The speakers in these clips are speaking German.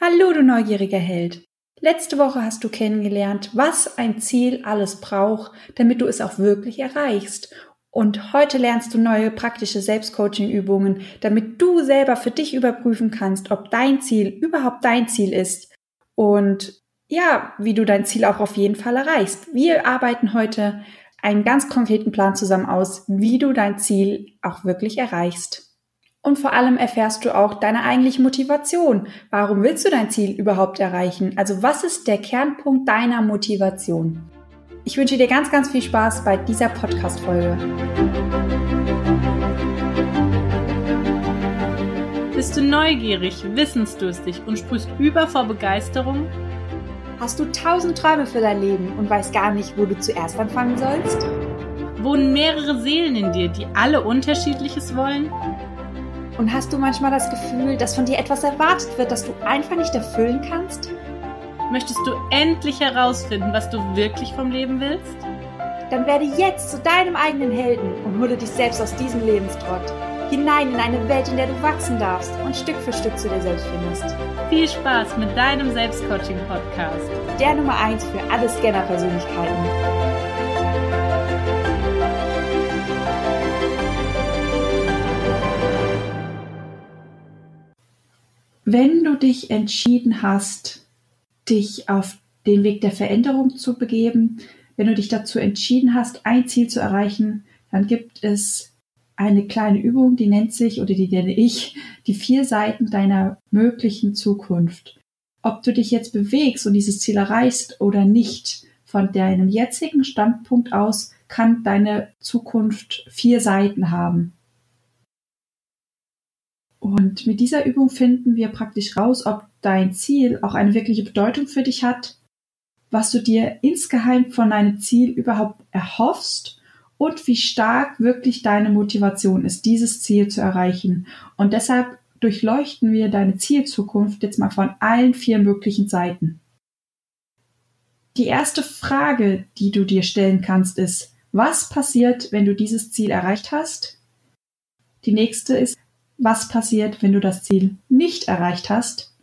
Hallo, du neugieriger Held. Letzte Woche hast du kennengelernt, was ein Ziel alles braucht, damit du es auch wirklich erreichst. Und heute lernst du neue praktische Selbstcoaching-Übungen, damit du selber für dich überprüfen kannst, ob dein Ziel überhaupt dein Ziel ist und ja, wie du dein Ziel auch auf jeden Fall erreichst. Wir arbeiten heute einen ganz konkreten Plan zusammen aus, wie du dein Ziel auch wirklich erreichst. Und vor allem erfährst du auch deine eigentliche Motivation. Warum willst du dein Ziel überhaupt erreichen? Also was ist der Kernpunkt deiner Motivation? Ich wünsche dir ganz, ganz viel Spaß bei dieser Podcast-Folge. Bist du neugierig, wissensdurstig und sprühst über vor Begeisterung? Hast du tausend Träume für dein Leben und weißt gar nicht, wo du zuerst anfangen sollst? Wohnen mehrere Seelen in dir, die alle unterschiedliches wollen? Und hast du manchmal das Gefühl, dass von dir etwas erwartet wird, das du einfach nicht erfüllen kannst? Möchtest du endlich herausfinden, was du wirklich vom Leben willst? Dann werde jetzt zu deinem eigenen Helden und hole dich selbst aus diesem Lebenstrott. Hinein in eine Welt, in der du wachsen darfst und Stück für Stück zu dir selbst findest. Viel Spaß mit deinem Selbstcoaching-Podcast. Der Nummer 1 für alle Scanner-Persönlichkeiten. Dich entschieden hast, dich auf den Weg der Veränderung zu begeben, wenn du dich dazu entschieden hast, ein Ziel zu erreichen, dann gibt es eine kleine Übung, die nennt sich oder die nenne ich die vier Seiten deiner möglichen Zukunft. Ob du dich jetzt bewegst und dieses Ziel erreichst oder nicht, von deinem jetzigen Standpunkt aus kann deine Zukunft vier Seiten haben. Und mit dieser Übung finden wir praktisch raus, ob dein Ziel auch eine wirkliche Bedeutung für dich hat, was du dir insgeheim von deinem Ziel überhaupt erhoffst und wie stark wirklich deine Motivation ist, dieses Ziel zu erreichen. Und deshalb durchleuchten wir deine Zielzukunft jetzt mal von allen vier möglichen Seiten. Die erste Frage, die du dir stellen kannst, ist, was passiert, wenn du dieses Ziel erreicht hast? Die nächste ist, was passiert, wenn du das Ziel nicht erreicht hast?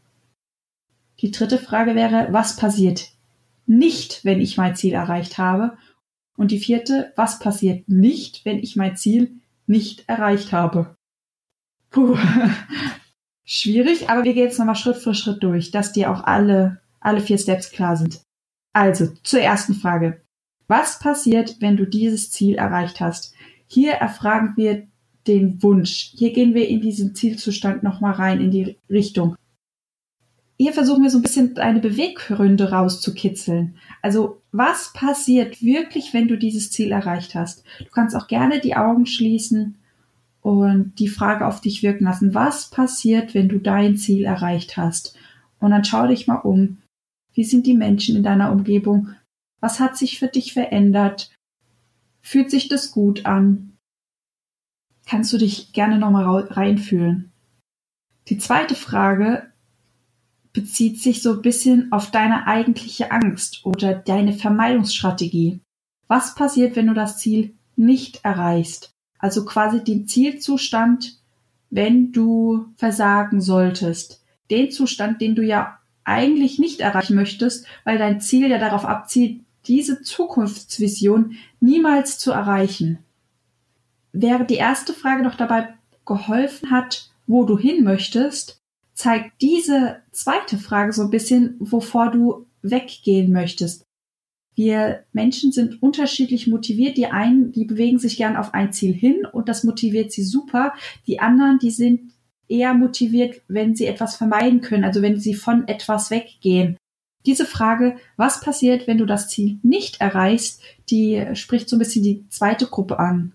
Die dritte Frage wäre, was passiert nicht, wenn ich mein Ziel erreicht habe? Und die vierte, was passiert nicht, wenn ich mein Ziel nicht erreicht habe? Puh, schwierig, aber wir gehen jetzt nochmal Schritt für Schritt durch, dass dir auch alle, alle vier Steps klar sind. Also, zur ersten Frage. Was passiert, wenn du dieses Ziel erreicht hast? Hier erfragen wir den Wunsch. Hier gehen wir in diesen Zielzustand nochmal rein, in die Richtung. Hier versuchen wir so ein bisschen deine Beweggründe rauszukitzeln. Also was passiert wirklich, wenn du dieses Ziel erreicht hast? Du kannst auch gerne die Augen schließen und die Frage auf dich wirken lassen. Was passiert, wenn du dein Ziel erreicht hast? Und dann schau dich mal um. Wie sind die Menschen in deiner Umgebung? Was hat sich für dich verändert? Fühlt sich das gut an? Kannst du dich gerne nochmal reinfühlen. Die zweite Frage bezieht sich so ein bisschen auf deine eigentliche Angst oder deine Vermeidungsstrategie. Was passiert, wenn du das Ziel nicht erreichst? Also quasi den Zielzustand, wenn du versagen solltest. Den Zustand, den du ja eigentlich nicht erreichen möchtest, weil dein Ziel ja darauf abzielt, diese Zukunftsvision niemals zu erreichen während die erste Frage noch dabei geholfen hat, wo du hin möchtest, zeigt diese zweite Frage so ein bisschen, wovor du weggehen möchtest. Wir Menschen sind unterschiedlich motiviert. Die einen, die bewegen sich gern auf ein Ziel hin und das motiviert sie super. Die anderen, die sind eher motiviert, wenn sie etwas vermeiden können, also wenn sie von etwas weggehen. Diese Frage, was passiert, wenn du das Ziel nicht erreichst, die spricht so ein bisschen die zweite Gruppe an.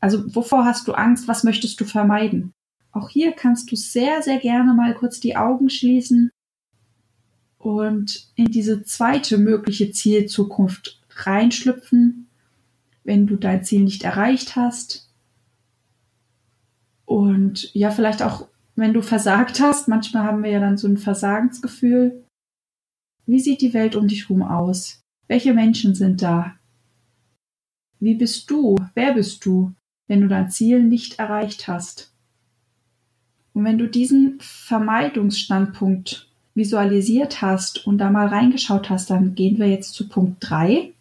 Also wovor hast du Angst? Was möchtest du vermeiden? Auch hier kannst du sehr, sehr gerne mal kurz die Augen schließen und in diese zweite mögliche Zielzukunft reinschlüpfen, wenn du dein Ziel nicht erreicht hast. Und ja, vielleicht auch, wenn du versagt hast. Manchmal haben wir ja dann so ein Versagensgefühl. Wie sieht die Welt um dich herum aus? Welche Menschen sind da? Wie bist du? Wer bist du? Wenn du dein Ziel nicht erreicht hast. Und wenn du diesen Vermeidungsstandpunkt visualisiert hast und da mal reingeschaut hast, dann gehen wir jetzt zu Punkt 3,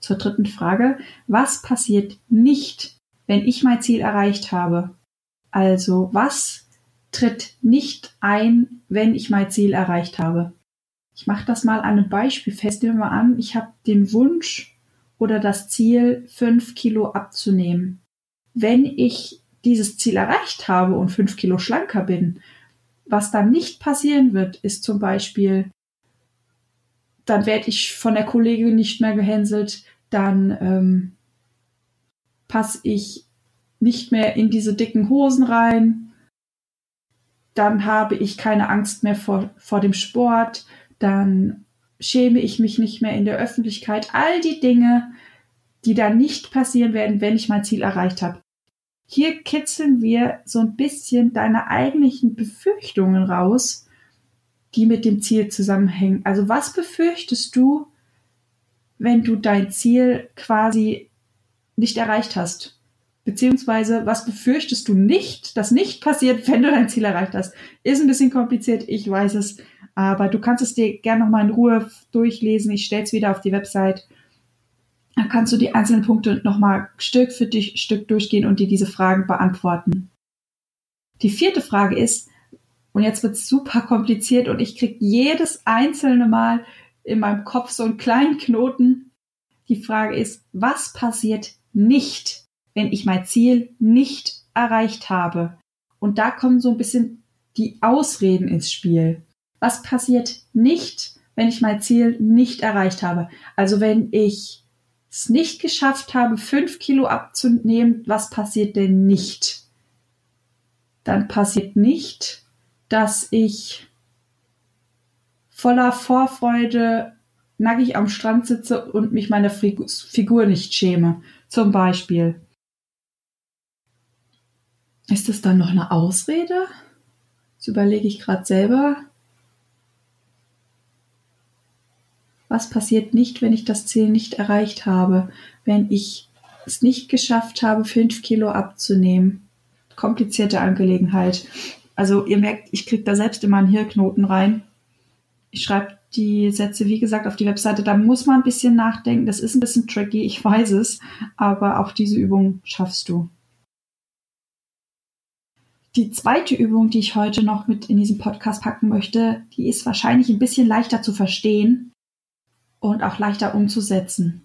zur dritten Frage. Was passiert nicht, wenn ich mein Ziel erreicht habe? Also was tritt nicht ein, wenn ich mein Ziel erreicht habe? Ich mache das mal an einem Beispiel fest. Nehmen wir an, ich habe den Wunsch oder das Ziel, fünf Kilo abzunehmen. Wenn ich dieses Ziel erreicht habe und fünf Kilo schlanker bin, was dann nicht passieren wird, ist zum Beispiel, dann werde ich von der Kollegin nicht mehr gehänselt, dann ähm, passe ich nicht mehr in diese dicken Hosen rein, dann habe ich keine Angst mehr vor, vor dem Sport, dann schäme ich mich nicht mehr in der Öffentlichkeit. All die Dinge, die dann nicht passieren werden, wenn ich mein Ziel erreicht habe. Hier kitzeln wir so ein bisschen deine eigentlichen Befürchtungen raus, die mit dem Ziel zusammenhängen. Also was befürchtest du, wenn du dein Ziel quasi nicht erreicht hast? Beziehungsweise, was befürchtest du nicht, das nicht passiert, wenn du dein Ziel erreicht hast? Ist ein bisschen kompliziert, ich weiß es, aber du kannst es dir gerne nochmal in Ruhe durchlesen. Ich stelle es wieder auf die Website. Dann kannst du die einzelnen Punkte nochmal Stück für dich, Stück durchgehen und dir diese Fragen beantworten. Die vierte Frage ist, und jetzt wird es super kompliziert und ich kriege jedes einzelne Mal in meinem Kopf so einen kleinen Knoten. Die Frage ist, was passiert nicht, wenn ich mein Ziel nicht erreicht habe? Und da kommen so ein bisschen die Ausreden ins Spiel. Was passiert nicht, wenn ich mein Ziel nicht erreicht habe? Also wenn ich es nicht geschafft habe, fünf Kilo abzunehmen, was passiert denn nicht? Dann passiert nicht, dass ich voller Vorfreude nackig am Strand sitze und mich meiner Figur nicht schäme. Zum Beispiel. Ist das dann noch eine Ausrede? Das überlege ich gerade selber. Was passiert nicht, wenn ich das Ziel nicht erreicht habe? Wenn ich es nicht geschafft habe, fünf Kilo abzunehmen? Komplizierte Angelegenheit. Also ihr merkt, ich kriege da selbst immer einen Hirnknoten rein. Ich schreibe die Sätze, wie gesagt, auf die Webseite. Da muss man ein bisschen nachdenken. Das ist ein bisschen tricky, ich weiß es. Aber auch diese Übung schaffst du. Die zweite Übung, die ich heute noch mit in diesen Podcast packen möchte, die ist wahrscheinlich ein bisschen leichter zu verstehen und auch leichter umzusetzen.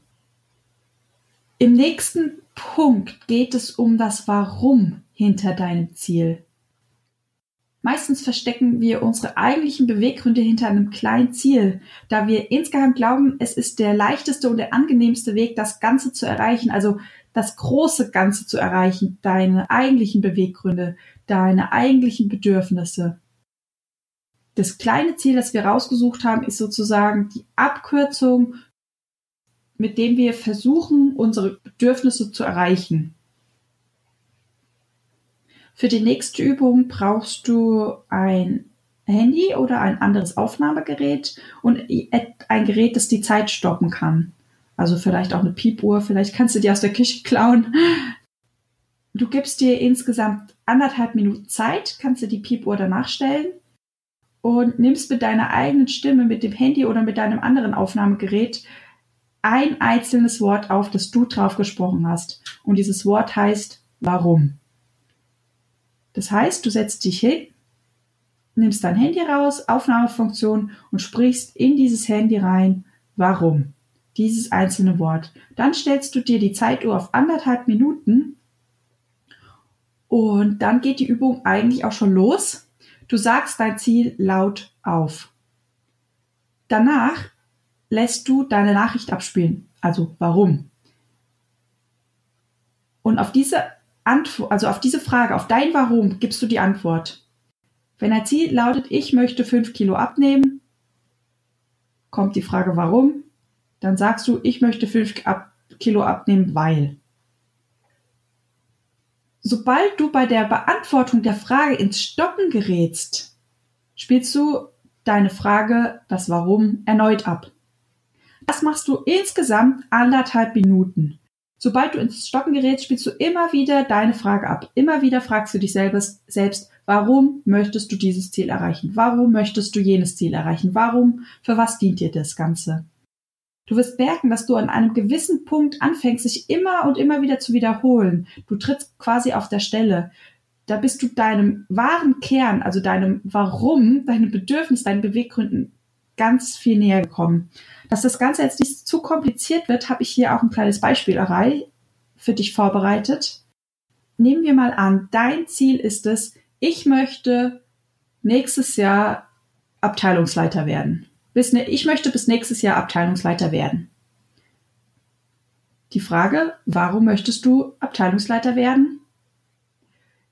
Im nächsten Punkt geht es um das Warum hinter deinem Ziel. Meistens verstecken wir unsere eigentlichen Beweggründe hinter einem kleinen Ziel, da wir insgeheim glauben, es ist der leichteste und der angenehmste Weg, das Ganze zu erreichen, also das große Ganze zu erreichen, deine eigentlichen Beweggründe, deine eigentlichen Bedürfnisse. Das kleine Ziel, das wir rausgesucht haben, ist sozusagen die Abkürzung, mit dem wir versuchen, unsere Bedürfnisse zu erreichen. Für die nächste Übung brauchst du ein Handy oder ein anderes Aufnahmegerät und ein Gerät, das die Zeit stoppen kann. Also vielleicht auch eine Piepuhr, vielleicht kannst du die aus der Küche klauen. Du gibst dir insgesamt anderthalb Minuten Zeit, kannst du die Piepuhr danach stellen und nimmst mit deiner eigenen Stimme, mit dem Handy oder mit deinem anderen Aufnahmegerät ein einzelnes Wort auf, das du drauf gesprochen hast. Und dieses Wort heißt warum. Das heißt, du setzt dich hin, nimmst dein Handy raus, Aufnahmefunktion und sprichst in dieses Handy rein, warum? Dieses einzelne Wort. Dann stellst du dir die Zeituhr auf anderthalb Minuten und dann geht die Übung eigentlich auch schon los. Du sagst dein Ziel laut auf. Danach lässt du deine Nachricht abspielen. Also warum? Und auf diese Antwort, also auf diese Frage, auf dein Warum, gibst du die Antwort. Wenn ein Ziel lautet, ich möchte fünf Kilo abnehmen, kommt die Frage warum, dann sagst du, ich möchte fünf Kilo abnehmen, weil. Sobald du bei der Beantwortung der Frage ins Stocken gerätst, spielst du deine Frage, das Warum, erneut ab. Das machst du insgesamt anderthalb Minuten. Sobald du ins Stocken gerätst, spielst du immer wieder deine Frage ab. Immer wieder fragst du dich selbst, selbst, warum möchtest du dieses Ziel erreichen? Warum möchtest du jenes Ziel erreichen? Warum, für was dient dir das Ganze? Du wirst merken, dass du an einem gewissen Punkt anfängst, sich immer und immer wieder zu wiederholen. Du trittst quasi auf der Stelle. Da bist du deinem wahren Kern, also deinem Warum, deinem Bedürfnis, deinen Beweggründen ganz viel näher gekommen. Dass das Ganze jetzt nicht zu kompliziert wird, habe ich hier auch ein kleines Beispielerei für dich vorbereitet. Nehmen wir mal an, dein Ziel ist es, ich möchte nächstes Jahr Abteilungsleiter werden. Bis, ich möchte bis nächstes Jahr Abteilungsleiter werden. Die Frage, warum möchtest du Abteilungsleiter werden?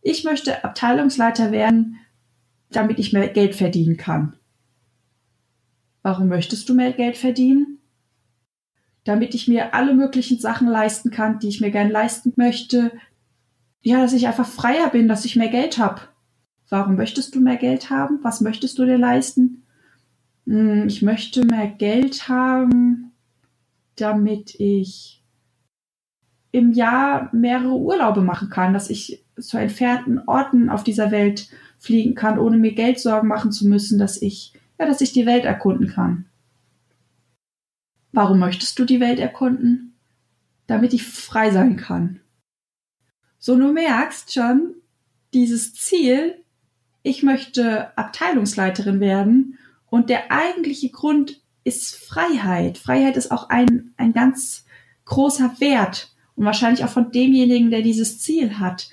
Ich möchte Abteilungsleiter werden, damit ich mehr Geld verdienen kann. Warum möchtest du mehr Geld verdienen? Damit ich mir alle möglichen Sachen leisten kann, die ich mir gern leisten möchte. Ja, dass ich einfach freier bin, dass ich mehr Geld habe. Warum möchtest du mehr Geld haben? Was möchtest du dir leisten? Hm, ich möchte mehr Geld haben, damit ich im Jahr mehrere Urlaube machen kann, dass ich zu entfernten Orten auf dieser Welt fliegen kann, ohne mir Geldsorgen machen zu müssen, dass ich ja, dass ich die Welt erkunden kann. Warum möchtest du die Welt erkunden? Damit ich frei sein kann. So, du merkst schon, dieses Ziel, ich möchte Abteilungsleiterin werden und der eigentliche Grund ist Freiheit. Freiheit ist auch ein, ein ganz großer Wert und wahrscheinlich auch von demjenigen, der dieses Ziel hat.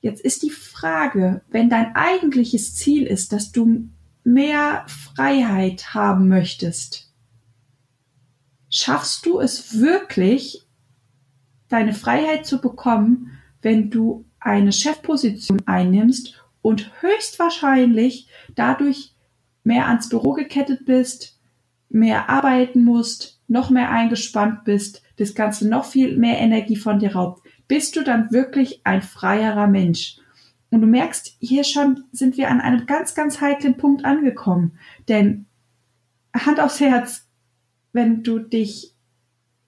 Jetzt ist die Frage, wenn dein eigentliches Ziel ist, dass du mehr Freiheit haben möchtest, schaffst du es wirklich, deine Freiheit zu bekommen, wenn du eine Chefposition einnimmst und höchstwahrscheinlich dadurch mehr ans Büro gekettet bist, mehr arbeiten musst, noch mehr eingespannt bist, das Ganze noch viel mehr Energie von dir raubt, bist du dann wirklich ein freierer Mensch. Und du merkst, hier schon sind wir an einem ganz, ganz heiklen Punkt angekommen. Denn Hand aufs Herz, wenn du dich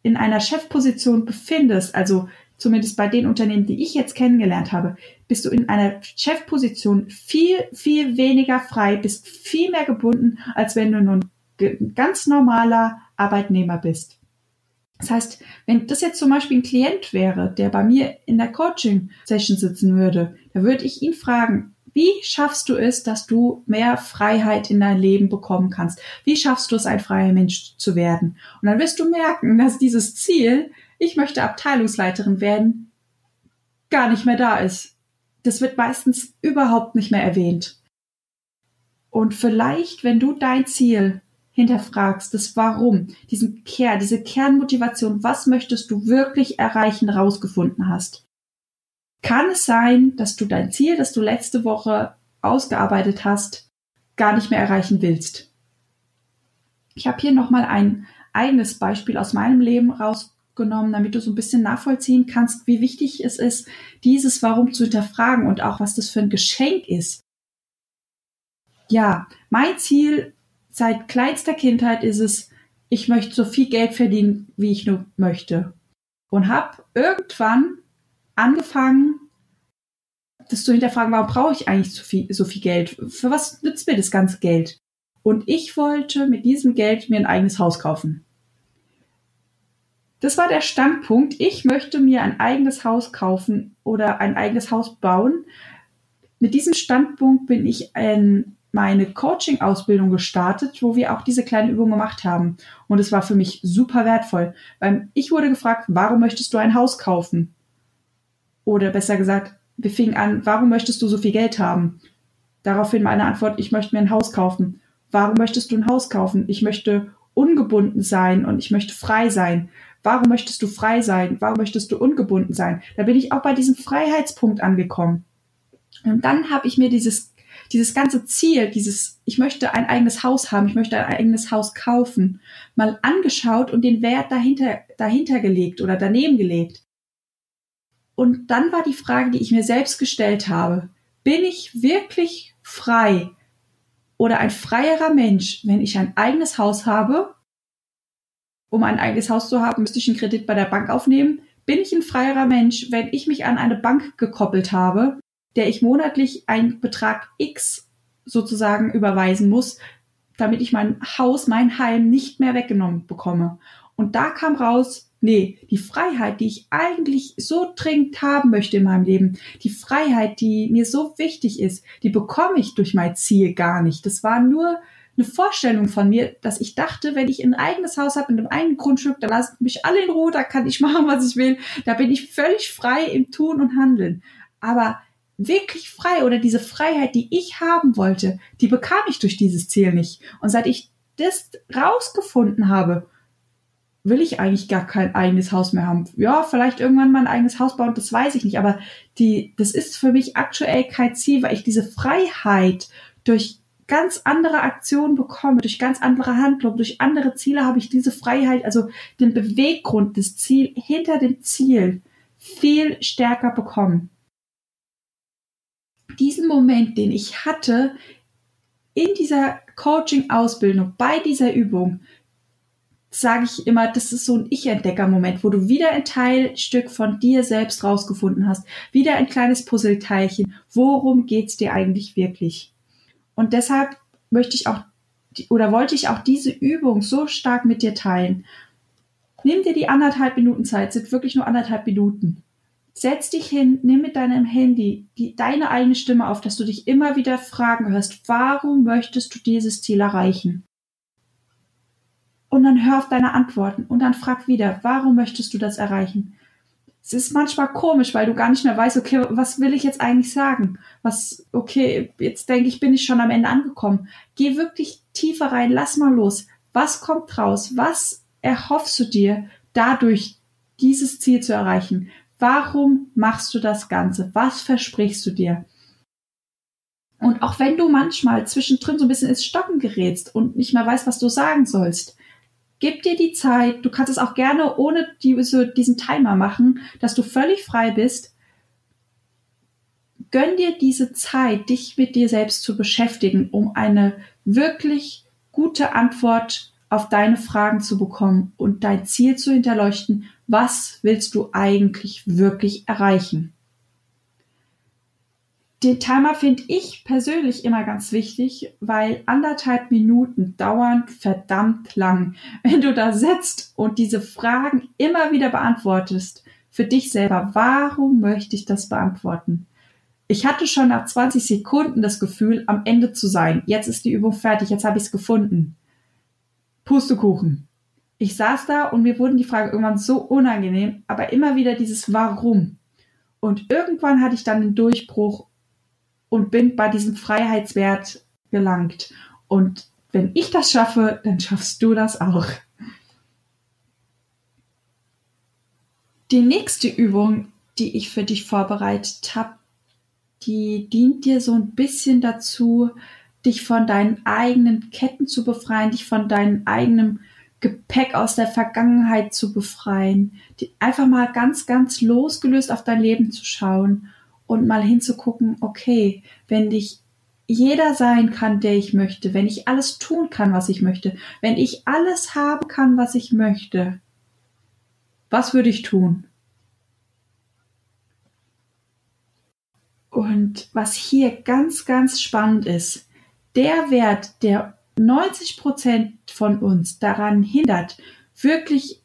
in einer Chefposition befindest, also zumindest bei den Unternehmen, die ich jetzt kennengelernt habe, bist du in einer Chefposition viel, viel weniger frei, bist viel mehr gebunden, als wenn du nun ganz normaler Arbeitnehmer bist. Das heißt, wenn das jetzt zum Beispiel ein Klient wäre, der bei mir in der Coaching-Session sitzen würde, da würde ich ihn fragen, wie schaffst du es, dass du mehr Freiheit in dein Leben bekommen kannst? Wie schaffst du es, ein freier Mensch zu werden? Und dann wirst du merken, dass dieses Ziel, ich möchte Abteilungsleiterin werden, gar nicht mehr da ist. Das wird meistens überhaupt nicht mehr erwähnt. Und vielleicht, wenn du dein Ziel hinterfragst, das Warum, diesen Kern, diese Kernmotivation, was möchtest du wirklich erreichen, rausgefunden hast. Kann es sein, dass du dein Ziel, das du letzte Woche ausgearbeitet hast, gar nicht mehr erreichen willst? Ich habe hier nochmal ein eigenes Beispiel aus meinem Leben rausgenommen, damit du so ein bisschen nachvollziehen kannst, wie wichtig es ist, dieses Warum zu hinterfragen und auch was das für ein Geschenk ist. Ja, mein Ziel seit kleinster Kindheit ist es, ich möchte so viel Geld verdienen, wie ich nur möchte. Und habe irgendwann angefangen, das zu hinterfragen, warum brauche ich eigentlich so viel, so viel Geld? Für was nützt mir das ganze Geld? Und ich wollte mit diesem Geld mir ein eigenes Haus kaufen. Das war der Standpunkt. Ich möchte mir ein eigenes Haus kaufen oder ein eigenes Haus bauen. Mit diesem Standpunkt bin ich in meine Coaching-Ausbildung gestartet, wo wir auch diese kleine Übung gemacht haben. Und es war für mich super wertvoll, weil ich wurde gefragt, warum möchtest du ein Haus kaufen? Oder besser gesagt, wir fingen an, warum möchtest du so viel Geld haben? Daraufhin meine Antwort, ich möchte mir ein Haus kaufen. Warum möchtest du ein Haus kaufen? Ich möchte ungebunden sein und ich möchte frei sein. Warum möchtest du frei sein? Warum möchtest du ungebunden sein? Da bin ich auch bei diesem Freiheitspunkt angekommen. Und dann habe ich mir dieses dieses ganze Ziel, dieses, ich möchte ein eigenes Haus haben, ich möchte ein eigenes Haus kaufen, mal angeschaut und den Wert dahinter, dahinter gelegt oder daneben gelegt. Und dann war die Frage, die ich mir selbst gestellt habe, bin ich wirklich frei oder ein freierer Mensch, wenn ich ein eigenes Haus habe? Um ein eigenes Haus zu haben, müsste ich einen Kredit bei der Bank aufnehmen. bin ich ein freierer Mensch, wenn ich mich an eine Bank gekoppelt habe, der ich monatlich einen Betrag X sozusagen überweisen muss, damit ich mein Haus, mein Heim nicht mehr weggenommen bekomme. Und da kam raus, nee, die Freiheit, die ich eigentlich so dringend haben möchte in meinem Leben, die Freiheit, die mir so wichtig ist, die bekomme ich durch mein Ziel gar nicht. Das war nur eine Vorstellung von mir, dass ich dachte, wenn ich ein eigenes Haus habe mit einem eigenen Grundstück, da lassen mich alle in Ruhe, da kann ich machen, was ich will, da bin ich völlig frei im Tun und Handeln. Aber wirklich frei oder diese Freiheit, die ich haben wollte, die bekam ich durch dieses Ziel nicht. Und seit ich das rausgefunden habe, will ich eigentlich gar kein eigenes Haus mehr haben. Ja, vielleicht irgendwann mal ein eigenes Haus bauen, das weiß ich nicht. Aber die, das ist für mich aktuell kein Ziel, weil ich diese Freiheit durch ganz andere Aktionen bekomme, durch ganz andere Handlungen, durch andere Ziele habe ich diese Freiheit, also den Beweggrund, das Ziel hinter dem Ziel viel stärker bekommen diesen Moment, den ich hatte in dieser Coaching-Ausbildung, bei dieser Übung, sage ich immer, das ist so ein Ich-Entdecker-Moment, wo du wieder ein Teilstück von dir selbst rausgefunden hast, wieder ein kleines Puzzleteilchen. Worum geht's dir eigentlich wirklich? Und deshalb möchte ich auch oder wollte ich auch diese Übung so stark mit dir teilen. Nimm dir die anderthalb Minuten Zeit, sind wirklich nur anderthalb Minuten. Setz dich hin, nimm mit deinem Handy die, deine eigene Stimme auf, dass du dich immer wieder fragen hörst, warum möchtest du dieses Ziel erreichen? Und dann hör auf deine Antworten und dann frag wieder, warum möchtest du das erreichen? Es ist manchmal komisch, weil du gar nicht mehr weißt, okay, was will ich jetzt eigentlich sagen? Was, okay, jetzt denke ich, bin ich schon am Ende angekommen. Geh wirklich tiefer rein, lass mal los. Was kommt raus? Was erhoffst du dir dadurch, dieses Ziel zu erreichen? Warum machst du das Ganze? Was versprichst du dir? Und auch wenn du manchmal zwischendrin so ein bisschen ins Stocken gerätst und nicht mehr weißt, was du sagen sollst, gib dir die Zeit. Du kannst es auch gerne ohne die, so diesen Timer machen, dass du völlig frei bist. Gönn dir diese Zeit, dich mit dir selbst zu beschäftigen, um eine wirklich gute Antwort auf deine Fragen zu bekommen und dein Ziel zu hinterleuchten, was willst du eigentlich wirklich erreichen? Den Timer finde ich persönlich immer ganz wichtig, weil anderthalb Minuten dauern verdammt lang. Wenn du da sitzt und diese Fragen immer wieder beantwortest, für dich selber, warum möchte ich das beantworten? Ich hatte schon nach 20 Sekunden das Gefühl, am Ende zu sein. Jetzt ist die Übung fertig, jetzt habe ich es gefunden. Pustekuchen. Ich saß da und mir wurden die Fragen irgendwann so unangenehm, aber immer wieder dieses Warum. Und irgendwann hatte ich dann den Durchbruch und bin bei diesem Freiheitswert gelangt. Und wenn ich das schaffe, dann schaffst du das auch. Die nächste Übung, die ich für dich vorbereitet habe, die dient dir so ein bisschen dazu, dich von deinen eigenen Ketten zu befreien, dich von deinem eigenen Gepäck aus der Vergangenheit zu befreien, die, einfach mal ganz, ganz losgelöst auf dein Leben zu schauen und mal hinzugucken, okay, wenn dich jeder sein kann, der ich möchte, wenn ich alles tun kann, was ich möchte, wenn ich alles haben kann, was ich möchte, was würde ich tun? Und was hier ganz, ganz spannend ist, der Wert, der 90 Prozent von uns daran hindert, wirklich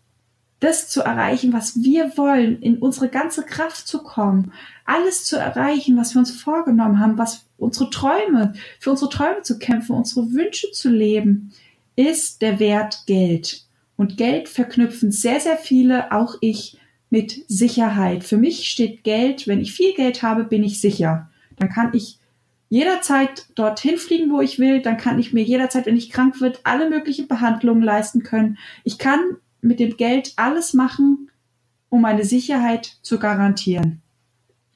das zu erreichen, was wir wollen, in unsere ganze Kraft zu kommen, alles zu erreichen, was wir uns vorgenommen haben, was unsere Träume, für unsere Träume zu kämpfen, unsere Wünsche zu leben, ist der Wert Geld. Und Geld verknüpfen sehr, sehr viele, auch ich, mit Sicherheit. Für mich steht Geld, wenn ich viel Geld habe, bin ich sicher. Dann kann ich jederzeit dorthin fliegen, wo ich will. Dann kann ich mir jederzeit, wenn ich krank wird, alle möglichen Behandlungen leisten können. Ich kann mit dem Geld alles machen, um meine Sicherheit zu garantieren.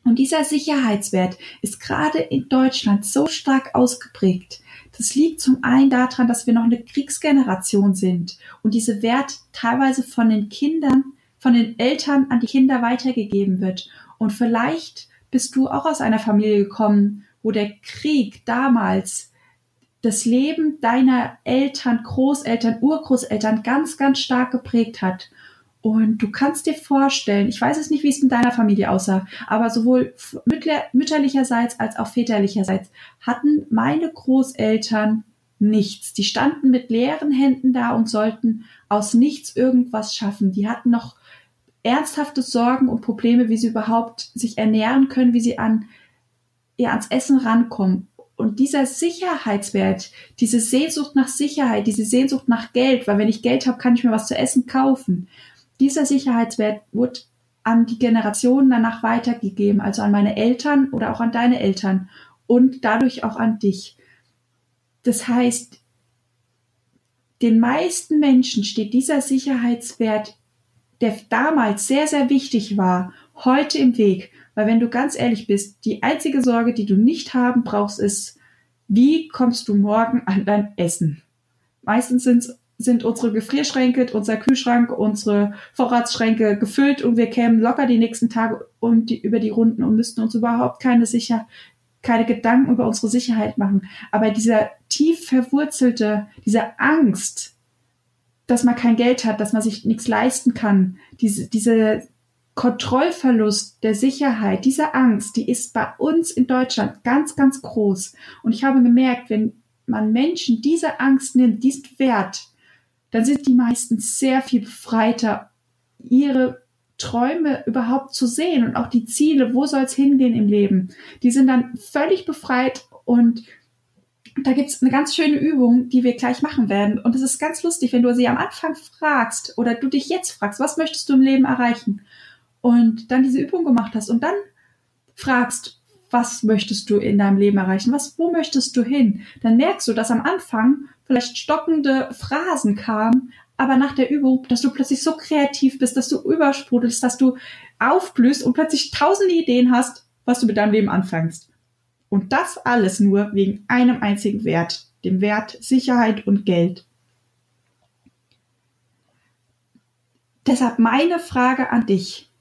Und dieser Sicherheitswert ist gerade in Deutschland so stark ausgeprägt. Das liegt zum einen daran, dass wir noch eine Kriegsgeneration sind und diese Wert teilweise von den Kindern, von den Eltern an die Kinder weitergegeben wird. Und vielleicht bist du auch aus einer Familie gekommen, wo der Krieg damals das Leben deiner Eltern, Großeltern, Urgroßeltern ganz, ganz stark geprägt hat. Und du kannst dir vorstellen, ich weiß es nicht, wie es in deiner Familie aussah, aber sowohl mütterlicherseits als auch väterlicherseits hatten meine Großeltern nichts. Die standen mit leeren Händen da und sollten aus nichts irgendwas schaffen. Die hatten noch ernsthafte Sorgen und Probleme, wie sie überhaupt sich ernähren können, wie sie an, ja, ans Essen rankommen. Und dieser Sicherheitswert, diese Sehnsucht nach Sicherheit, diese Sehnsucht nach Geld, weil wenn ich Geld habe, kann ich mir was zu essen kaufen. Dieser Sicherheitswert wurde an die Generationen danach weitergegeben, also an meine Eltern oder auch an deine Eltern und dadurch auch an dich. Das heißt, den meisten Menschen steht dieser Sicherheitswert, der damals sehr, sehr wichtig war, heute im Weg. Weil wenn du ganz ehrlich bist, die einzige Sorge, die du nicht haben brauchst, ist, wie kommst du morgen an dein Essen? Meistens sind, sind unsere Gefrierschränke, unser Kühlschrank, unsere Vorratsschränke gefüllt und wir kämen locker die nächsten Tage um die, über die Runden und müssten uns überhaupt keine sicher, keine Gedanken über unsere Sicherheit machen. Aber dieser tief verwurzelte, diese Angst, dass man kein Geld hat, dass man sich nichts leisten kann, diese, diese Kontrollverlust der Sicherheit, diese Angst, die ist bei uns in Deutschland ganz, ganz groß. Und ich habe gemerkt, wenn man Menschen diese Angst nimmt, diesen Wert, dann sind die meisten sehr viel befreiter, ihre Träume überhaupt zu sehen und auch die Ziele, wo soll es hingehen im Leben. Die sind dann völlig befreit und da gibt's eine ganz schöne Übung, die wir gleich machen werden. Und es ist ganz lustig, wenn du sie am Anfang fragst oder du dich jetzt fragst, was möchtest du im Leben erreichen? Und dann diese Übung gemacht hast und dann fragst, was möchtest du in deinem Leben erreichen? Was, wo möchtest du hin? Dann merkst du, dass am Anfang vielleicht stockende Phrasen kamen, aber nach der Übung, dass du plötzlich so kreativ bist, dass du übersprudelst, dass du aufblühst und plötzlich tausende Ideen hast, was du mit deinem Leben anfängst. Und das alles nur wegen einem einzigen Wert, dem Wert Sicherheit und Geld. Deshalb meine Frage an dich.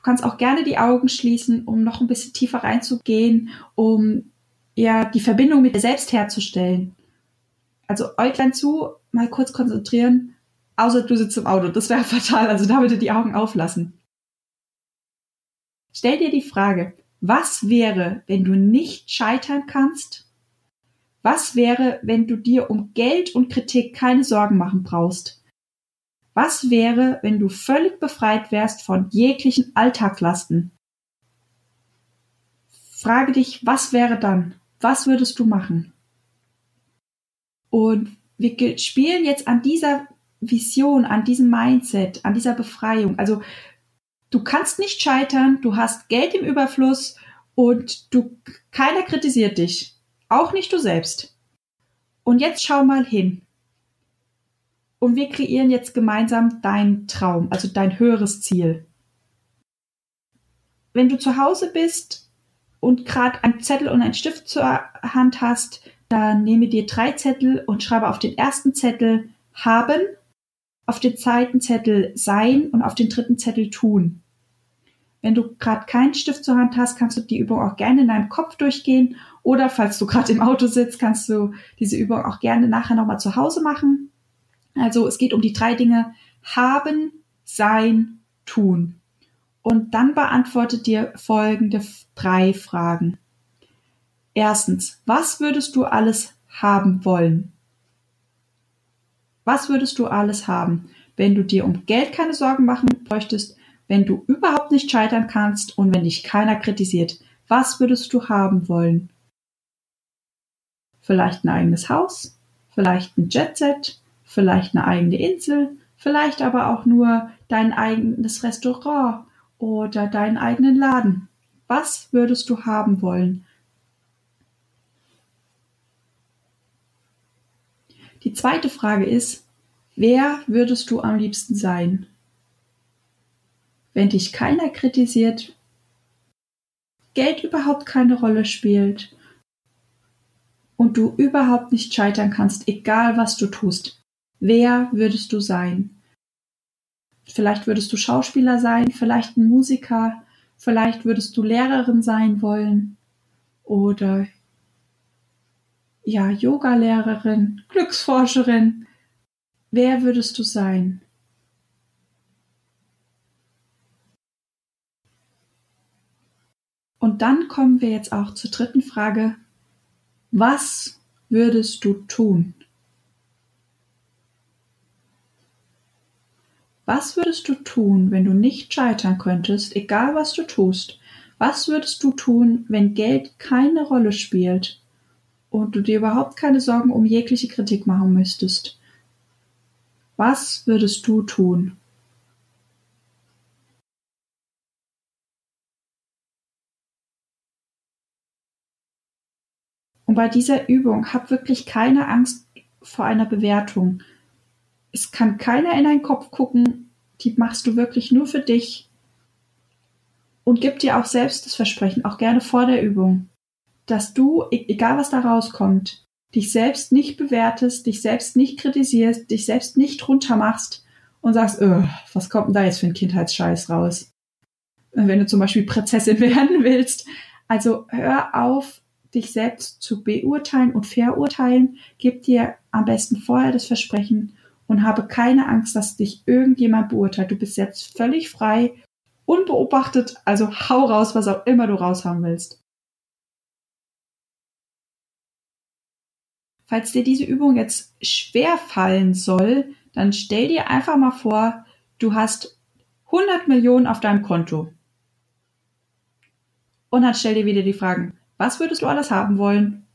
Du kannst auch gerne die Augen schließen, um noch ein bisschen tiefer reinzugehen, um ja die Verbindung mit dir selbst herzustellen. Also Äuglein zu, mal kurz konzentrieren, außer du sitzt im Auto. Das wäre fatal, also da bitte die Augen auflassen. Stell dir die Frage, was wäre, wenn du nicht scheitern kannst? Was wäre, wenn du dir um Geld und Kritik keine Sorgen machen brauchst? Was wäre, wenn du völlig befreit wärst von jeglichen Alltagslasten? Frage dich, was wäre dann? Was würdest du machen? Und wir spielen jetzt an dieser Vision, an diesem Mindset, an dieser Befreiung. Also du kannst nicht scheitern, du hast Geld im Überfluss und du, keiner kritisiert dich. Auch nicht du selbst. Und jetzt schau mal hin. Und wir kreieren jetzt gemeinsam deinen Traum, also dein höheres Ziel. Wenn du zu Hause bist und gerade einen Zettel und einen Stift zur Hand hast, dann nehme dir drei Zettel und schreibe auf den ersten Zettel haben, auf den zweiten Zettel sein und auf den dritten Zettel tun. Wenn du gerade keinen Stift zur Hand hast, kannst du die Übung auch gerne in deinem Kopf durchgehen oder falls du gerade im Auto sitzt, kannst du diese Übung auch gerne nachher nochmal zu Hause machen. Also es geht um die drei Dinge haben, sein, tun. Und dann beantwortet dir folgende drei Fragen. Erstens, was würdest du alles haben wollen? Was würdest du alles haben, wenn du dir um Geld keine Sorgen machen bräuchtest, wenn du überhaupt nicht scheitern kannst und wenn dich keiner kritisiert? Was würdest du haben wollen? Vielleicht ein eigenes Haus, vielleicht ein Jetset, vielleicht eine eigene Insel, vielleicht aber auch nur dein eigenes Restaurant oder deinen eigenen Laden. Was würdest du haben wollen? Die zweite Frage ist, wer würdest du am liebsten sein? Wenn dich keiner kritisiert, Geld überhaupt keine Rolle spielt und du überhaupt nicht scheitern kannst, egal was du tust. Wer würdest du sein? Vielleicht würdest du Schauspieler sein, vielleicht ein Musiker, vielleicht würdest du Lehrerin sein wollen oder ja, Yogalehrerin, Glücksforscherin. Wer würdest du sein? Und dann kommen wir jetzt auch zur dritten Frage. Was würdest du tun? Was würdest du tun, wenn du nicht scheitern könntest, egal was du tust? Was würdest du tun, wenn Geld keine Rolle spielt und du dir überhaupt keine Sorgen um jegliche Kritik machen müsstest? Was würdest du tun? Und bei dieser Übung hab wirklich keine Angst vor einer Bewertung. Es kann keiner in deinen Kopf gucken, die machst du wirklich nur für dich. Und gib dir auch selbst das Versprechen, auch gerne vor der Übung, dass du, e-, egal was da rauskommt, dich selbst nicht bewertest, dich selbst nicht kritisierst, dich selbst nicht runtermachst und sagst, was kommt denn da jetzt für ein Kindheitsscheiß raus? Wenn du zum Beispiel Prinzessin werden willst. Also hör auf, dich selbst zu beurteilen und verurteilen. Gib dir am besten vorher das Versprechen und habe keine Angst, dass dich irgendjemand beurteilt. Du bist jetzt völlig frei, unbeobachtet, also hau raus, was auch immer du raushaben willst. Falls dir diese Übung jetzt schwer fallen soll, dann stell dir einfach mal vor, du hast 100 Millionen auf deinem Konto. Und dann stell dir wieder die Fragen, was würdest du alles haben wollen?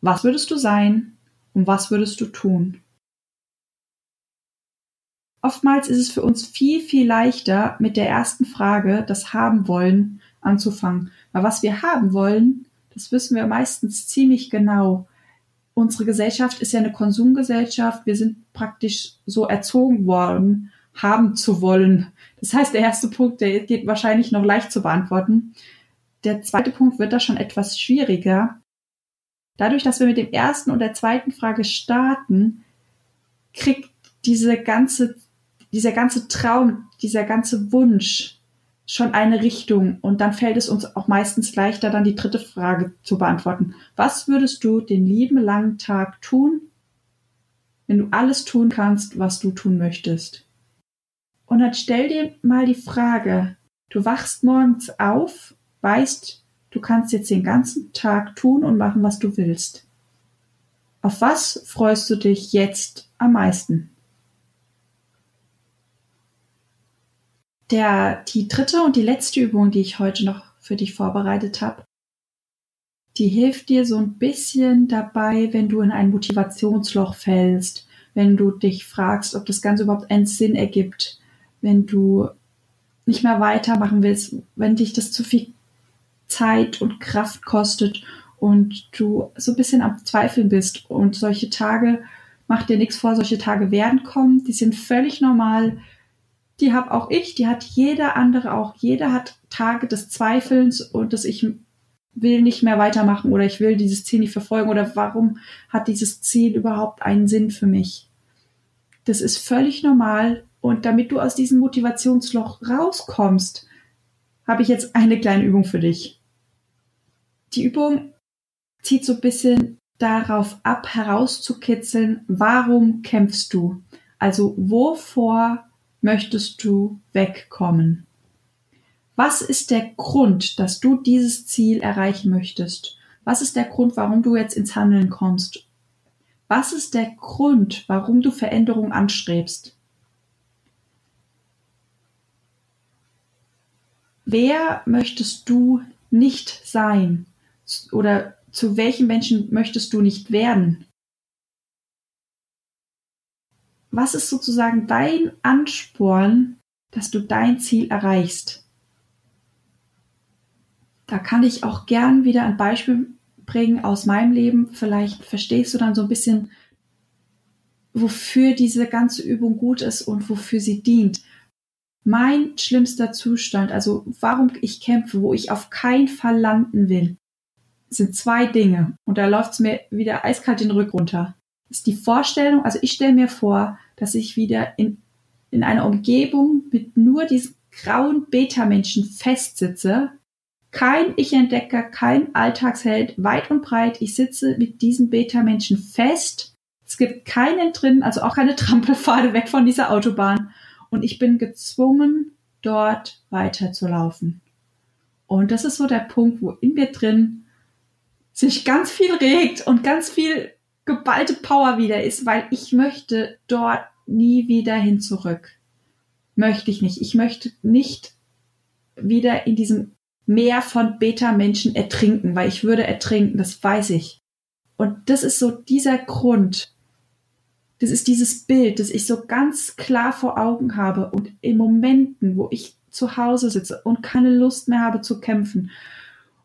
Was würdest du sein? Und was würdest du tun? Oftmals ist es für uns viel, viel leichter, mit der ersten Frage, das haben wollen, anzufangen. Weil was wir haben wollen, das wissen wir meistens ziemlich genau. Unsere Gesellschaft ist ja eine Konsumgesellschaft. Wir sind praktisch so erzogen worden, haben zu wollen. Das heißt, der erste Punkt, der geht wahrscheinlich noch leicht zu beantworten. Der zweite Punkt wird da schon etwas schwieriger. Dadurch, dass wir mit dem ersten und der zweiten Frage starten, kriegt diese ganze, dieser ganze Traum, dieser ganze Wunsch schon eine Richtung und dann fällt es uns auch meistens leichter, dann die dritte Frage zu beantworten. Was würdest du den lieben langen Tag tun, wenn du alles tun kannst, was du tun möchtest? Und dann stell dir mal die Frage, du wachst morgens auf weißt, du kannst jetzt den ganzen Tag tun und machen, was du willst. Auf was freust du dich jetzt am meisten? Der, die dritte und die letzte Übung, die ich heute noch für dich vorbereitet habe, die hilft dir so ein bisschen dabei, wenn du in ein Motivationsloch fällst, wenn du dich fragst, ob das Ganze überhaupt einen Sinn ergibt, wenn du nicht mehr weitermachen willst, wenn dich das zu viel Zeit und Kraft kostet und du so ein bisschen am Zweifeln bist. Und solche Tage, mach dir nichts vor, solche Tage werden kommen, die sind völlig normal. Die habe auch ich, die hat jeder andere auch. Jeder hat Tage des Zweifelns und dass ich will nicht mehr weitermachen oder ich will dieses Ziel nicht verfolgen oder warum hat dieses Ziel überhaupt einen Sinn für mich? Das ist völlig normal und damit du aus diesem Motivationsloch rauskommst, habe ich jetzt eine kleine Übung für dich. Die Übung zieht so ein bisschen darauf ab, herauszukitzeln, warum kämpfst du? Also wovor möchtest du wegkommen? Was ist der Grund, dass du dieses Ziel erreichen möchtest? Was ist der Grund, warum du jetzt ins Handeln kommst? Was ist der Grund, warum du Veränderung anstrebst? Wer möchtest du nicht sein? oder zu welchem Menschen möchtest du nicht werden? Was ist sozusagen dein Ansporn, dass du dein Ziel erreichst? Da kann ich auch gern wieder ein Beispiel bringen aus meinem Leben. Vielleicht verstehst du dann so ein bisschen, wofür diese ganze Übung gut ist und wofür sie dient. Mein schlimmster Zustand, also warum ich kämpfe, wo ich auf keinen Fall landen will, sind zwei Dinge und da läuft's mir wieder eiskalt den Rück runter. Ist die Vorstellung, also ich stelle mir vor, dass ich wieder in, in einer Umgebung mit nur diesen grauen Beta-Menschen festsitze. Kein Ich-Entdecker, kein Alltagsheld, weit und breit. Ich sitze mit diesen Beta-Menschen fest. Es gibt keinen drin, also auch keine Trampelpfade weg von dieser Autobahn. Und ich bin gezwungen, dort weiterzulaufen. Und das ist so der Punkt, wo in mir drin sich ganz viel regt und ganz viel geballte Power wieder ist, weil ich möchte dort nie wieder hin zurück. Möchte ich nicht. Ich möchte nicht wieder in diesem Meer von Beta-Menschen ertrinken, weil ich würde ertrinken, das weiß ich. Und das ist so dieser Grund. Das ist dieses Bild, das ich so ganz klar vor Augen habe und in Momenten, wo ich zu Hause sitze und keine Lust mehr habe zu kämpfen,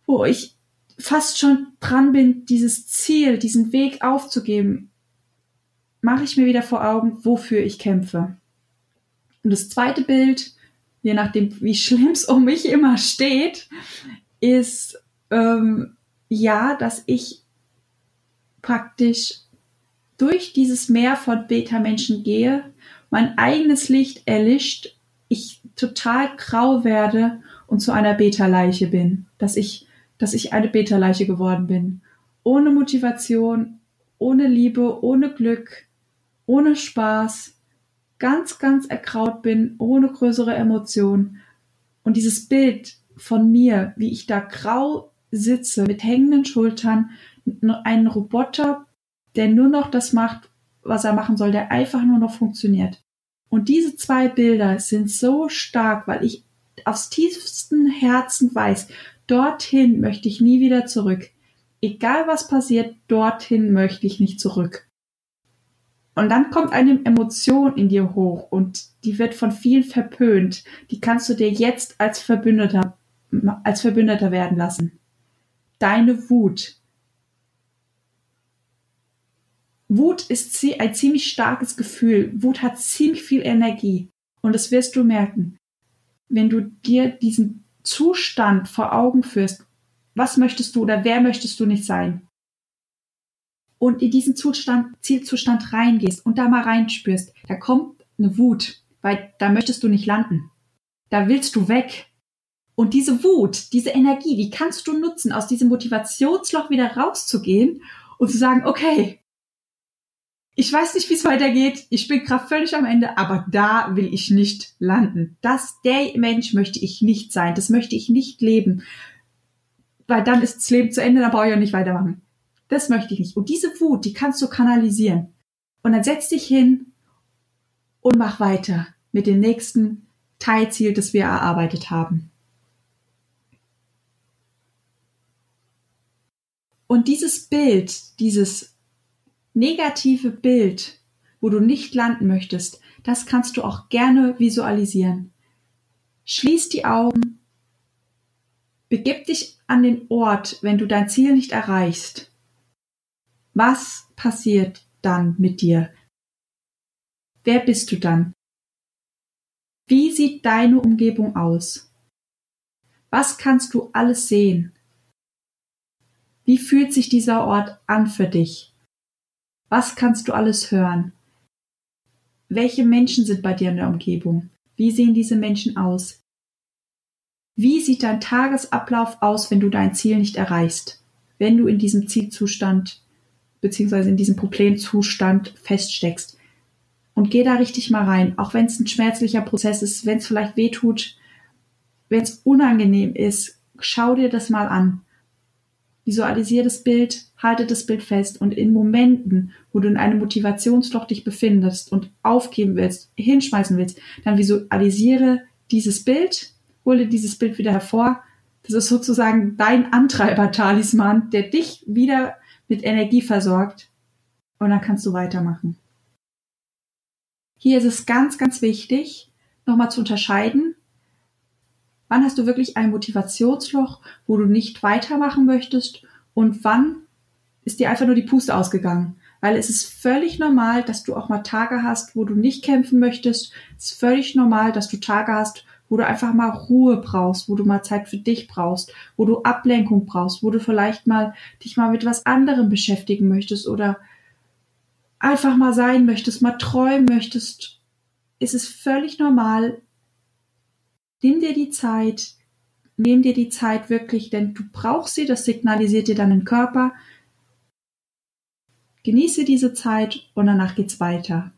wo ich fast schon dran bin, dieses Ziel, diesen Weg aufzugeben, mache ich mir wieder vor Augen, wofür ich kämpfe. Und das zweite Bild, je nachdem, wie schlimm es um mich immer steht, ist ähm, ja, dass ich praktisch durch dieses Meer von Beta-Menschen gehe, mein eigenes Licht erlischt, ich total grau werde und zu einer Beta-Leiche bin, dass ich, dass ich eine Beta-Leiche geworden bin. Ohne Motivation, ohne Liebe, ohne Glück, ohne Spaß, ganz, ganz erkraut bin, ohne größere Emotionen. Und dieses Bild von mir, wie ich da grau sitze, mit hängenden Schultern, ein Roboter, der nur noch das macht, was er machen soll, der einfach nur noch funktioniert. Und diese zwei Bilder sind so stark, weil ich aus tiefstem Herzen weiß, dorthin möchte ich nie wieder zurück. Egal was passiert, dorthin möchte ich nicht zurück. Und dann kommt eine Emotion in dir hoch und die wird von vielen verpönt. Die kannst du dir jetzt als Verbündeter, als Verbündeter werden lassen. Deine Wut. Wut ist ein ziemlich starkes Gefühl. Wut hat ziemlich viel Energie. Und das wirst du merken. Wenn du dir diesen Zustand vor Augen führst, was möchtest du oder wer möchtest du nicht sein? und in diesen Zustand, Zielzustand reingehst und da mal reinspürst, da kommt eine Wut, weil da möchtest du nicht landen. Da willst du weg. Und diese Wut, diese Energie, die kannst du nutzen, aus diesem Motivationsloch wieder rauszugehen und zu sagen, okay, ich weiß nicht, wie es weitergeht, ich bin gerade völlig am Ende, aber da will ich nicht landen. Das, der Mensch möchte ich nicht sein, das möchte ich nicht leben. Weil dann ist das Leben zu Ende, dann brauche ich auch nicht weitermachen. Das möchte ich nicht. Und diese Wut, die kannst du kanalisieren. Und dann setz dich hin und mach weiter mit dem nächsten Teilziel, das wir erarbeitet haben. Und dieses Bild, dieses negative Bild, wo du nicht landen möchtest, das kannst du auch gerne visualisieren. Schließ die Augen, begib dich an den Ort, wenn du dein Ziel nicht erreichst was passiert dann mit dir? Wer bist du dann? Wie sieht deine Umgebung aus? Was kannst du alles sehen? Wie fühlt sich dieser Ort an für dich? Was kannst du alles hören? Welche Menschen sind bei dir in der Umgebung? Wie sehen diese Menschen aus? Wie sieht dein Tagesablauf aus, wenn du dein Ziel nicht erreichst? Wenn du in diesem Zielzustand beziehungsweise in diesem Problemzustand feststeckst. Und geh da richtig mal rein, auch wenn es ein schmerzlicher Prozess ist, wenn es vielleicht weh tut, wenn es unangenehm ist, schau dir das mal an. Visualisiere das Bild, halte das Bild fest und in Momenten, wo du in einem Motivationsloch dich befindest und aufgeben willst, hinschmeißen willst, dann visualisiere dieses Bild, hole dieses Bild wieder hervor. Das ist sozusagen dein Antreiber-Talisman, der dich wieder mit Energie versorgt und dann kannst du weitermachen. Hier ist es ganz, ganz wichtig, nochmal zu unterscheiden, wann hast du wirklich ein Motivationsloch, wo du nicht weitermachen möchtest und wann ist dir einfach nur die Puste ausgegangen. Weil es ist völlig normal, dass du auch mal Tage hast, wo du nicht kämpfen möchtest. Es ist völlig normal, dass du Tage hast, wo du einfach mal Ruhe brauchst, wo du mal Zeit für dich brauchst, wo du Ablenkung brauchst, wo du vielleicht mal dich mal mit was anderem beschäftigen möchtest oder einfach mal sein möchtest, mal träumen möchtest, ist es völlig normal. Nimm dir die Zeit, nimm dir die Zeit wirklich, denn du brauchst sie, das signalisiert dir deinen Körper. Genieße diese Zeit und danach geht's weiter.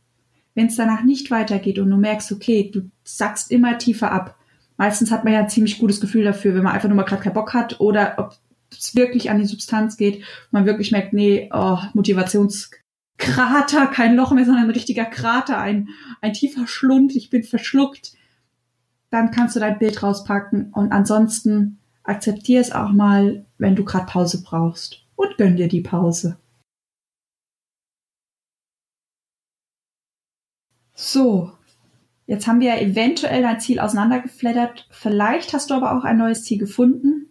Wenn es danach nicht weitergeht und du merkst, okay, du sackst immer tiefer ab, Meistens hat man ja ein ziemlich gutes Gefühl dafür, wenn man einfach nur mal gerade keinen Bock hat oder ob es wirklich an die Substanz geht, man wirklich merkt, nee, oh, Motivationskrater, kein Loch mehr, sondern ein richtiger Krater, ein, ein tiefer Schlund, ich bin verschluckt, dann kannst du dein Bild rauspacken und ansonsten akzeptier es auch mal, wenn du gerade Pause brauchst und gönn dir die Pause. So, jetzt haben wir eventuell dein Ziel auseinandergeflattert. Vielleicht hast du aber auch ein neues Ziel gefunden.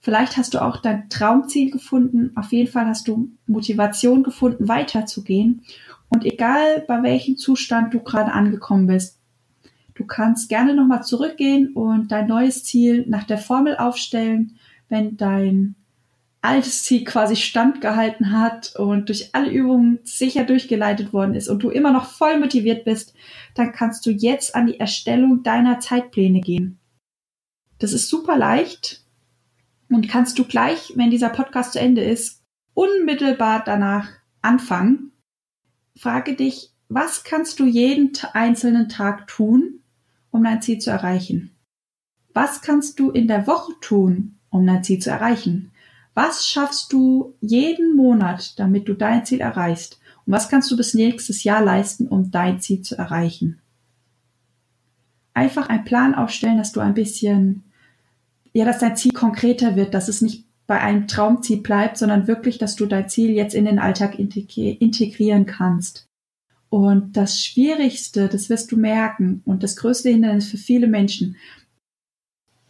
Vielleicht hast du auch dein Traumziel gefunden. Auf jeden Fall hast du Motivation gefunden, weiterzugehen. Und egal bei welchem Zustand du gerade angekommen bist, du kannst gerne nochmal zurückgehen und dein neues Ziel nach der Formel aufstellen, wenn dein altes Ziel quasi standgehalten hat und durch alle Übungen sicher durchgeleitet worden ist und du immer noch voll motiviert bist, dann kannst du jetzt an die Erstellung deiner Zeitpläne gehen. Das ist super leicht und kannst du gleich, wenn dieser Podcast zu Ende ist, unmittelbar danach anfangen. Frage dich, was kannst du jeden einzelnen Tag tun, um dein Ziel zu erreichen? Was kannst du in der Woche tun, um dein Ziel zu erreichen? Was schaffst du jeden Monat, damit du dein Ziel erreichst? Und was kannst du bis nächstes Jahr leisten, um dein Ziel zu erreichen? Einfach einen Plan aufstellen, dass du ein bisschen, ja, dass dein Ziel konkreter wird, dass es nicht bei einem Traumziel bleibt, sondern wirklich, dass du dein Ziel jetzt in den Alltag integrieren kannst. Und das Schwierigste, das wirst du merken, und das größte Hindernis für viele Menschen,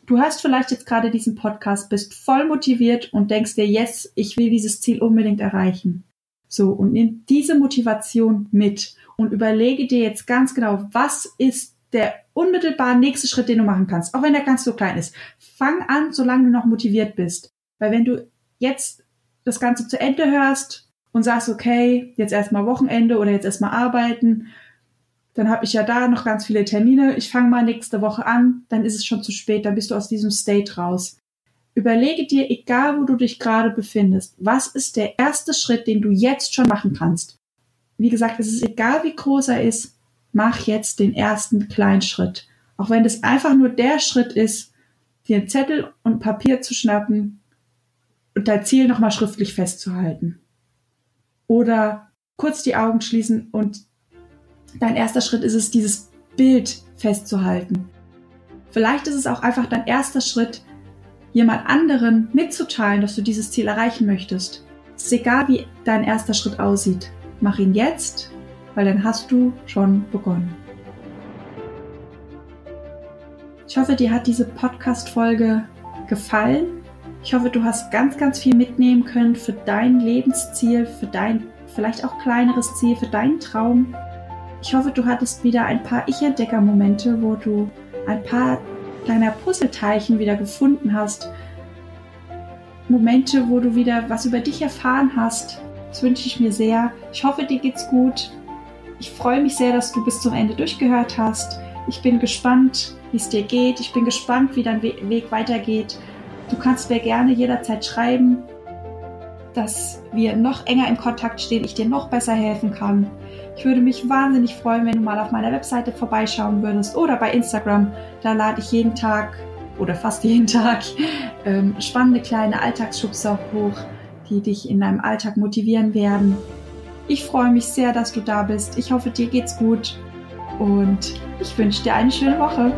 Du hast vielleicht jetzt gerade diesen Podcast, bist voll motiviert und denkst dir, yes, ich will dieses Ziel unbedingt erreichen. So, und nimm diese Motivation mit und überlege dir jetzt ganz genau, was ist der unmittelbar nächste Schritt, den du machen kannst, auch wenn der ganz so klein ist. Fang an, solange du noch motiviert bist. Weil wenn du jetzt das Ganze zu Ende hörst und sagst, okay, jetzt erstmal Wochenende oder jetzt erstmal arbeiten, dann habe ich ja da noch ganz viele Termine. Ich fange mal nächste Woche an, dann ist es schon zu spät, dann bist du aus diesem State raus. Überlege dir, egal wo du dich gerade befindest, was ist der erste Schritt, den du jetzt schon machen kannst. Wie gesagt, es ist egal, wie groß er ist, mach jetzt den ersten kleinen Schritt. Auch wenn das einfach nur der Schritt ist, dir einen Zettel und Papier zu schnappen und dein Ziel nochmal schriftlich festzuhalten. Oder kurz die Augen schließen und dein erster Schritt ist es, dieses Bild festzuhalten. Vielleicht ist es auch einfach dein erster Schritt, jemand anderen mitzuteilen, dass du dieses Ziel erreichen möchtest. Es ist egal, wie dein erster Schritt aussieht. Mach ihn jetzt, weil dann hast du schon begonnen. Ich hoffe, dir hat diese Podcast-Folge gefallen. Ich hoffe, du hast ganz, ganz viel mitnehmen können für dein Lebensziel, für dein vielleicht auch kleineres Ziel, für deinen Traum. Ich hoffe, du hattest wieder ein paar Ich-Entdecker-Momente, wo du ein paar kleiner Puzzleteilchen wieder gefunden hast. Momente, wo du wieder was über dich erfahren hast. Das wünsche ich mir sehr. Ich hoffe, dir geht's gut. Ich freue mich sehr, dass du bis zum Ende durchgehört hast. Ich bin gespannt, wie es dir geht. Ich bin gespannt, wie dein Weg weitergeht. Du kannst mir gerne jederzeit schreiben, dass wir noch enger in Kontakt stehen, ich dir noch besser helfen kann. Ich würde mich wahnsinnig freuen, wenn du mal auf meiner Webseite vorbeischauen würdest oder bei Instagram. Da lade ich jeden Tag oder fast jeden Tag ähm, spannende kleine Alltagsschubser hoch, die dich in deinem Alltag motivieren werden. Ich freue mich sehr, dass du da bist. Ich hoffe, dir geht's gut und ich wünsche dir eine schöne Woche.